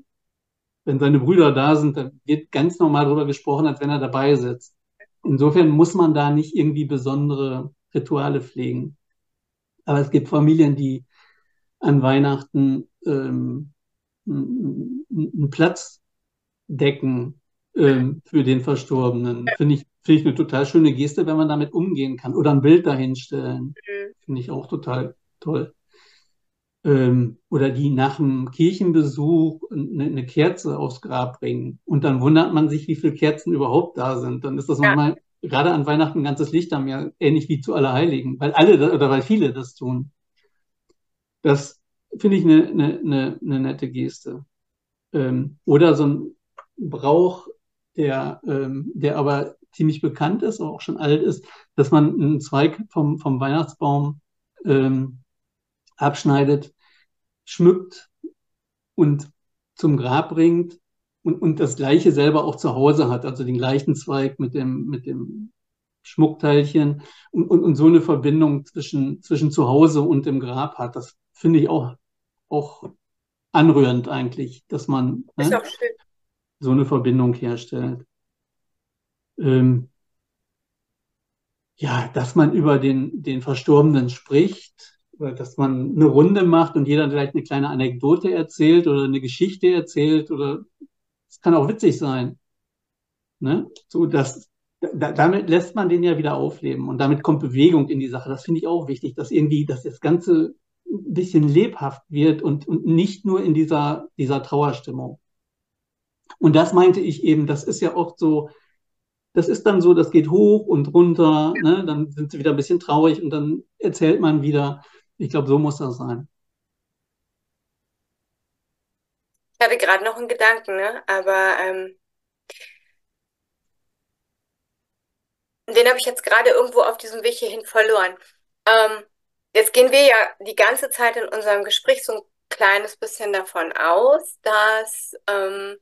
wenn seine Brüder da sind, dann wird ganz normal darüber gesprochen, als wenn er dabei sitzt. Insofern muss man da nicht irgendwie besondere Rituale pflegen. Aber es gibt Familien, die an Weihnachten ähm, einen Platz decken ähm, für den Verstorbenen. Finde ich, finde ich eine total schöne Geste, wenn man damit umgehen kann. Oder ein Bild dahinstellen. Mhm. Finde ich auch total toll. Ähm, oder die nach dem Kirchenbesuch eine, eine, Kerze aufs Grab bringen. Und dann wundert man sich, wie viele Kerzen überhaupt da sind. Dann ist das ja. nochmal gerade an Weihnachten ein ganzes Licht am Jahr, ähnlich wie zu Allerheiligen, weil alle oder weil viele das tun. Das finde ich eine, eine, eine, eine, nette Geste. Ähm, oder so ein Brauch, der, ähm, der aber ziemlich bekannt ist, auch schon alt ist, dass man einen Zweig vom, vom Weihnachtsbaum ähm, abschneidet, schmückt und zum Grab bringt und, und das Gleiche selber auch zu Hause hat, also den gleichen Zweig mit dem, mit dem Schmuckteilchen und, und, und so eine Verbindung zwischen, zwischen zu Hause und dem Grab hat. Das finde ich auch, auch anrührend eigentlich, dass man ne, so eine Verbindung herstellt. Ähm, ja, dass man über den, den Verstorbenen spricht, dass man eine Runde macht und jeder vielleicht eine kleine Anekdote erzählt oder eine Geschichte erzählt oder es kann auch witzig sein. Ne? So, dass, da, damit lässt man den ja wieder aufleben und damit kommt Bewegung in die Sache. Das finde ich auch wichtig, dass irgendwie, dass das Ganze ein bisschen lebhaft wird und, und nicht nur in dieser, dieser Trauerstimmung. Und das meinte ich eben, das ist ja oft so, das ist dann so, das geht hoch und runter, ne? dann sind sie wieder ein bisschen traurig und dann erzählt man wieder. Ich glaube, so muss das sein. Ich hatte gerade noch einen Gedanken, ne? aber ähm, den habe ich jetzt gerade irgendwo auf diesem Weg hierhin verloren. Ähm, jetzt gehen wir ja die ganze Zeit in unserem Gespräch so ein kleines bisschen davon aus, dass ähm,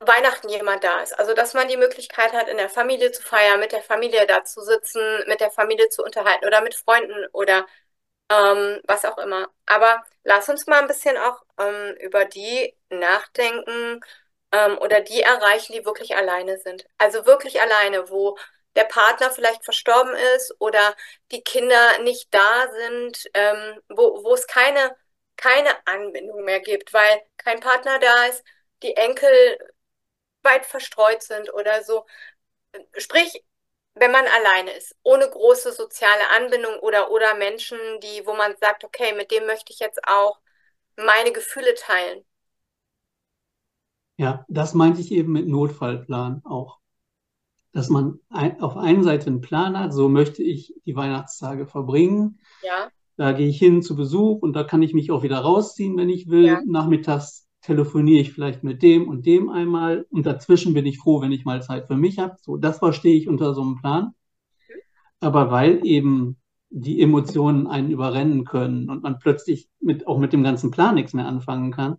Weihnachten jemand da ist. Also, dass man die Möglichkeit hat, in der Familie zu feiern, mit der Familie da zu sitzen, mit der Familie zu unterhalten oder mit Freunden oder ähm, was auch immer. Aber lass uns mal ein bisschen auch ähm, über die nachdenken ähm, oder die erreichen, die wirklich alleine sind. Also wirklich alleine, wo der Partner vielleicht verstorben ist oder die Kinder nicht da sind, ähm, wo, wo es keine, keine Anbindung mehr gibt, weil kein Partner da ist, die Enkel weit verstreut sind oder so. Sprich, wenn man alleine ist, ohne große soziale Anbindung oder, oder Menschen, die, wo man sagt, okay, mit dem möchte ich jetzt auch meine Gefühle teilen. Ja, das meinte ich eben mit Notfallplan auch. Dass man ein, auf einen Seite einen Plan hat, so möchte ich die Weihnachtstage verbringen. Ja. Da gehe ich hin zu Besuch und da kann ich mich auch wieder rausziehen, wenn ich will. Ja. Nachmittags telefoniere ich vielleicht mit dem und dem einmal und dazwischen bin ich froh, wenn ich mal Zeit für mich habe. So, das verstehe ich unter so einem Plan. Aber weil eben die Emotionen einen überrennen können und man plötzlich mit, auch mit dem ganzen Plan nichts mehr anfangen kann,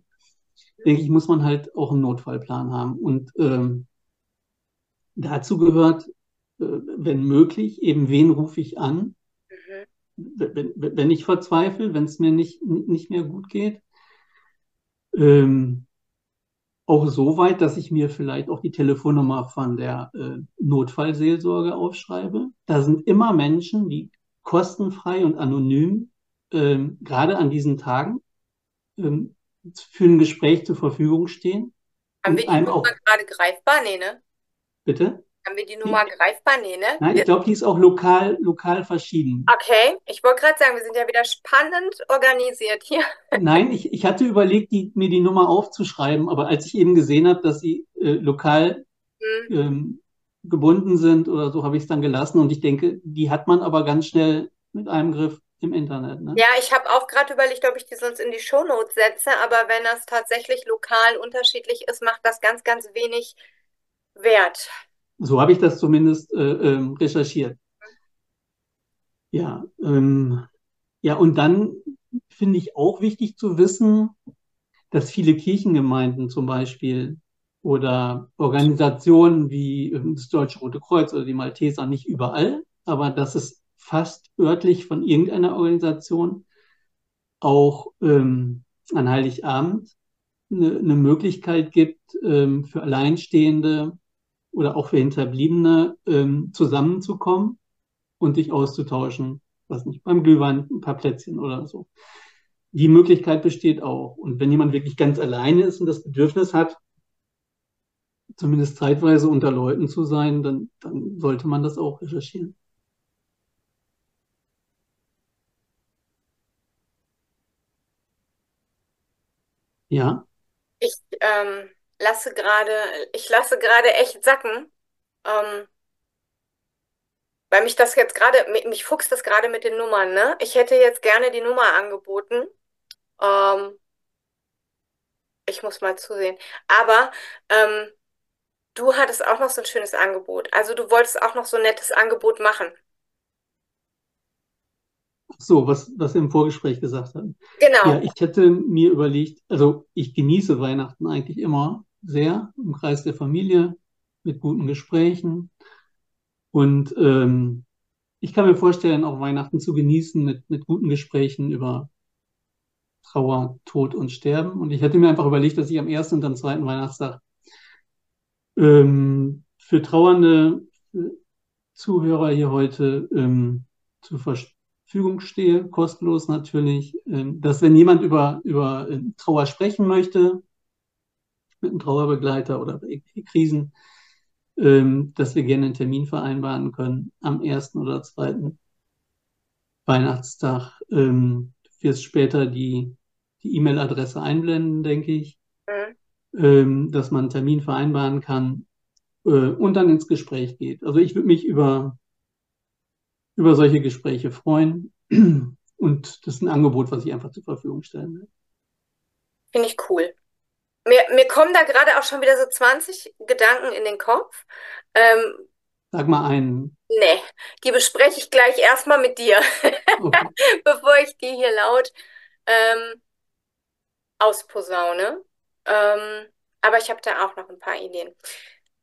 denke ich, muss man halt auch einen Notfallplan haben. Und ähm, dazu gehört, äh, wenn möglich, eben wen rufe ich an, mhm. wenn, wenn ich verzweifle, wenn es mir nicht, nicht mehr gut geht ähm, auch so weit, dass ich mir vielleicht auch die Telefonnummer von der äh, Notfallseelsorge aufschreibe. Da sind immer Menschen, die kostenfrei und anonym ähm, gerade an diesen Tagen ähm, für ein Gespräch zur Verfügung stehen. Haben wir die Nummer gerade greifbar? Nee, ne? Bitte? Haben wir die Nummer greifbar? Nee, ne? Nein, ich glaube, die ist auch lokal, lokal verschieden. Okay, ich wollte gerade sagen, wir sind ja wieder spannend organisiert hier. Nein, ich, ich hatte überlegt, die, mir die Nummer aufzuschreiben, aber als ich eben gesehen habe, dass sie äh, lokal mhm. ähm, gebunden sind oder so, habe ich es dann gelassen. Und ich denke, die hat man aber ganz schnell mit einem Griff im Internet. Ne? Ja, ich habe auch gerade überlegt, ob ich die sonst in die Shownotes setze, aber wenn das tatsächlich lokal unterschiedlich ist, macht das ganz, ganz wenig Wert. So habe ich das zumindest äh, ähm, recherchiert. Ja, ähm, ja, und dann finde ich auch wichtig zu wissen, dass viele Kirchengemeinden zum Beispiel oder Organisationen wie ähm, das Deutsche Rote Kreuz oder die Malteser nicht überall, aber dass es fast örtlich von irgendeiner Organisation auch ähm, an Heiligabend eine, eine Möglichkeit gibt, ähm, für Alleinstehende oder auch für Hinterbliebene ähm, zusammenzukommen und sich auszutauschen, was nicht, beim Glühwein ein paar Plätzchen oder so. Die Möglichkeit besteht auch. Und wenn jemand wirklich ganz alleine ist und das Bedürfnis hat, zumindest zeitweise unter Leuten zu sein, dann, dann sollte man das auch recherchieren. Ja. Ich ähm, lasse gerade, ich lasse gerade echt sacken, ähm, weil mich das jetzt gerade, mich, mich fuchst das gerade mit den Nummern, ne? Ich hätte jetzt gerne die Nummer angeboten. Ähm, ich muss mal zusehen. Aber ähm, du hattest auch noch so ein schönes Angebot. Also du wolltest auch noch so ein nettes Angebot machen. So, was, was wir im Vorgespräch gesagt haben. Genau. Ja, ich hätte mir überlegt, also ich genieße Weihnachten eigentlich immer sehr im Kreis der Familie mit guten Gesprächen. Und ähm, ich kann mir vorstellen, auch Weihnachten zu genießen mit, mit guten Gesprächen über Trauer, Tod und Sterben. Und ich hätte mir einfach überlegt, dass ich am ersten und am zweiten Weihnachtstag ähm, für trauernde Zuhörer hier heute ähm, zur Verfügung stehe, kostenlos natürlich, ähm, dass wenn jemand über, über äh, Trauer sprechen möchte, mit einem Trauerbegleiter oder irgendwelche Krisen, ähm, dass wir gerne einen Termin vereinbaren können am ersten oder zweiten Weihnachtstag. Ähm, du wirst später die die E-Mail-Adresse einblenden, denke ich, mhm. ähm, dass man einen Termin vereinbaren kann äh, und dann ins Gespräch geht. Also ich würde mich über, über solche Gespräche freuen und das ist ein Angebot, was ich einfach zur Verfügung stellen will. Finde ich cool. Mir, mir kommen da gerade auch schon wieder so 20 Gedanken in den Kopf. Ähm, Sag mal einen. Nee, die bespreche ich gleich erstmal mit dir, okay. bevor ich die hier laut ähm, ausposaune. Ähm, aber ich habe da auch noch ein paar Ideen.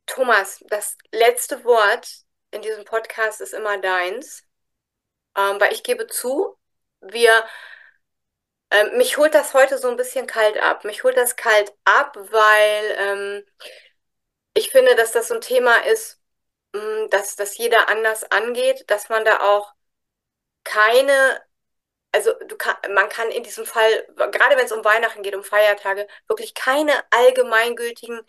Thomas, das letzte Wort in diesem Podcast ist immer deins, ähm, weil ich gebe zu, wir, äh, mich holt das heute so ein bisschen kalt ab. Mich holt das kalt ab, weil ähm, ich finde, dass das so ein Thema ist, mh, mm, dass das jeder anders angeht, dass man da auch keine also kann, man kann in diesem Fall, gerade wenn es um Weihnachten geht, um Feiertage, wirklich keine allgemeingültigen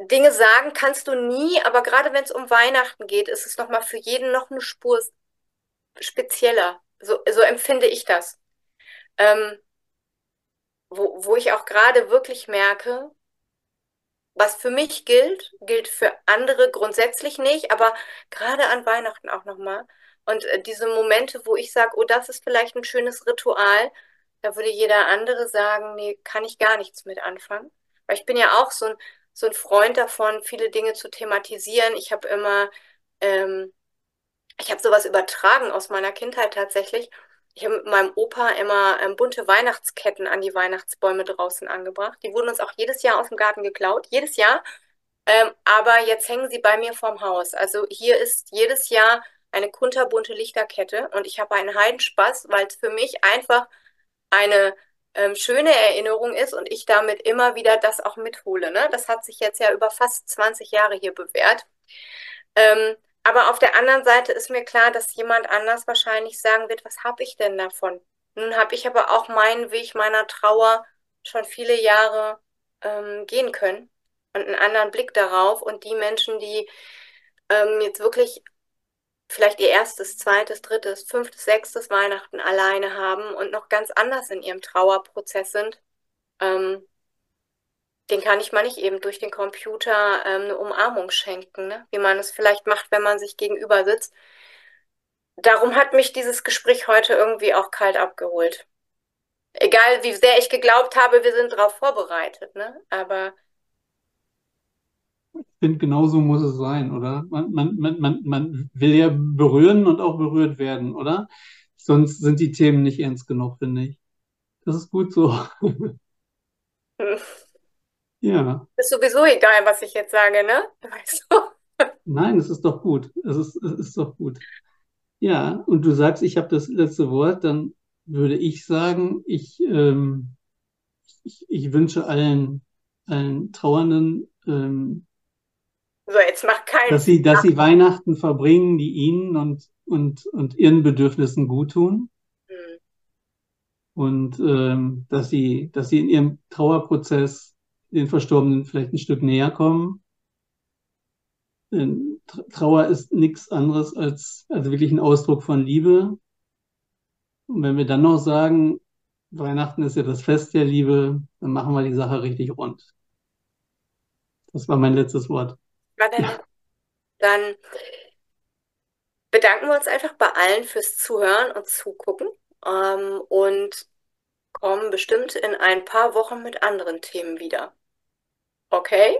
Dinge sagen kannst du nie, aber gerade wenn es um Weihnachten geht, ist es nochmal für jeden noch eine Spur spezieller. So, so empfinde ich das. Ähm, wo, wo ich auch gerade wirklich merke, was für mich gilt, gilt für andere grundsätzlich nicht, aber gerade an Weihnachten auch nochmal. Und äh, diese Momente, wo ich sage, oh, das ist vielleicht ein schönes Ritual, da würde jeder andere sagen, nee, kann ich gar nichts mit anfangen. Weil ich bin ja auch so ein, so ein Freund davon, viele Dinge zu thematisieren. Ich habe immer, ähm, ich habe sowas übertragen aus meiner Kindheit tatsächlich. Ich habe mit meinem Opa immer ähm, bunte Weihnachtsketten an die Weihnachtsbäume draußen angebracht. Die wurden uns auch jedes Jahr aus dem Garten geklaut, jedes Jahr. Ähm, aber jetzt hängen sie bei mir vorm Haus. Also hier ist jedes Jahr eine kunterbunte Lichterkette und ich habe einen Heidenspaß, weil es für mich einfach eine ähm, schöne Erinnerung ist und ich damit immer wieder das auch mithole. Ne? Das hat sich jetzt ja über fast 20 Jahre hier bewährt. Ähm, aber auf der anderen Seite ist mir klar, dass jemand anders wahrscheinlich sagen wird, was habe ich denn davon? Nun habe ich aber auch meinen Weg meiner Trauer schon viele Jahre ähm, gehen können und einen anderen Blick darauf. Und die Menschen, die ähm, jetzt wirklich vielleicht ihr erstes, zweites, drittes, fünftes, sechstes Weihnachten alleine haben und noch ganz anders in ihrem Trauerprozess sind, ähm, den kann ich mal nicht eben durch den Computer ähm, eine Umarmung schenken, ne? wie man es vielleicht macht, wenn man sich gegenüber sitzt. darum hat mich dieses Gespräch heute irgendwie auch kalt abgeholt. Egal, wie sehr ich geglaubt habe, wir sind darauf vorbereitet, ne? Aber ich finde, genauso muss es sein, oder? Man, man, man, man, man will ja berühren und auch berührt werden, oder? Sonst sind die Themen nicht ernst genug, finde ich. Das ist gut so. Ja. Ist sowieso egal, was ich jetzt sage, ne? Weißt du? Nein, es ist doch gut. Es ist, es ist doch gut. Ja, und du sagst, ich habe das letzte Wort, dann würde ich sagen, ich, ähm, ich, ich wünsche allen, allen Trauernden, ähm, so, jetzt macht keinen dass sie, dass sie Weihnachten verbringen, die ihnen und, und, und ihren Bedürfnissen gut tun. Hm. Und ähm, dass sie, dass sie in ihrem Trauerprozess den Verstorbenen vielleicht ein Stück näher kommen. Denn Trauer ist nichts anderes als, als wirklich ein Ausdruck von Liebe. Und wenn wir dann noch sagen, Weihnachten ist ja das Fest der Liebe, dann machen wir die Sache richtig rund. Das war mein letztes Wort. Dann bedanken wir uns einfach bei allen fürs Zuhören und Zugucken ähm, und kommen bestimmt in ein paar Wochen mit anderen Themen wieder. Okay?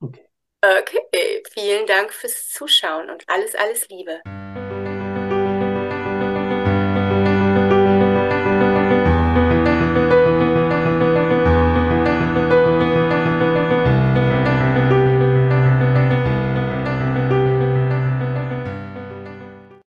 Okay. Okay, vielen Dank fürs Zuschauen und alles, alles Liebe.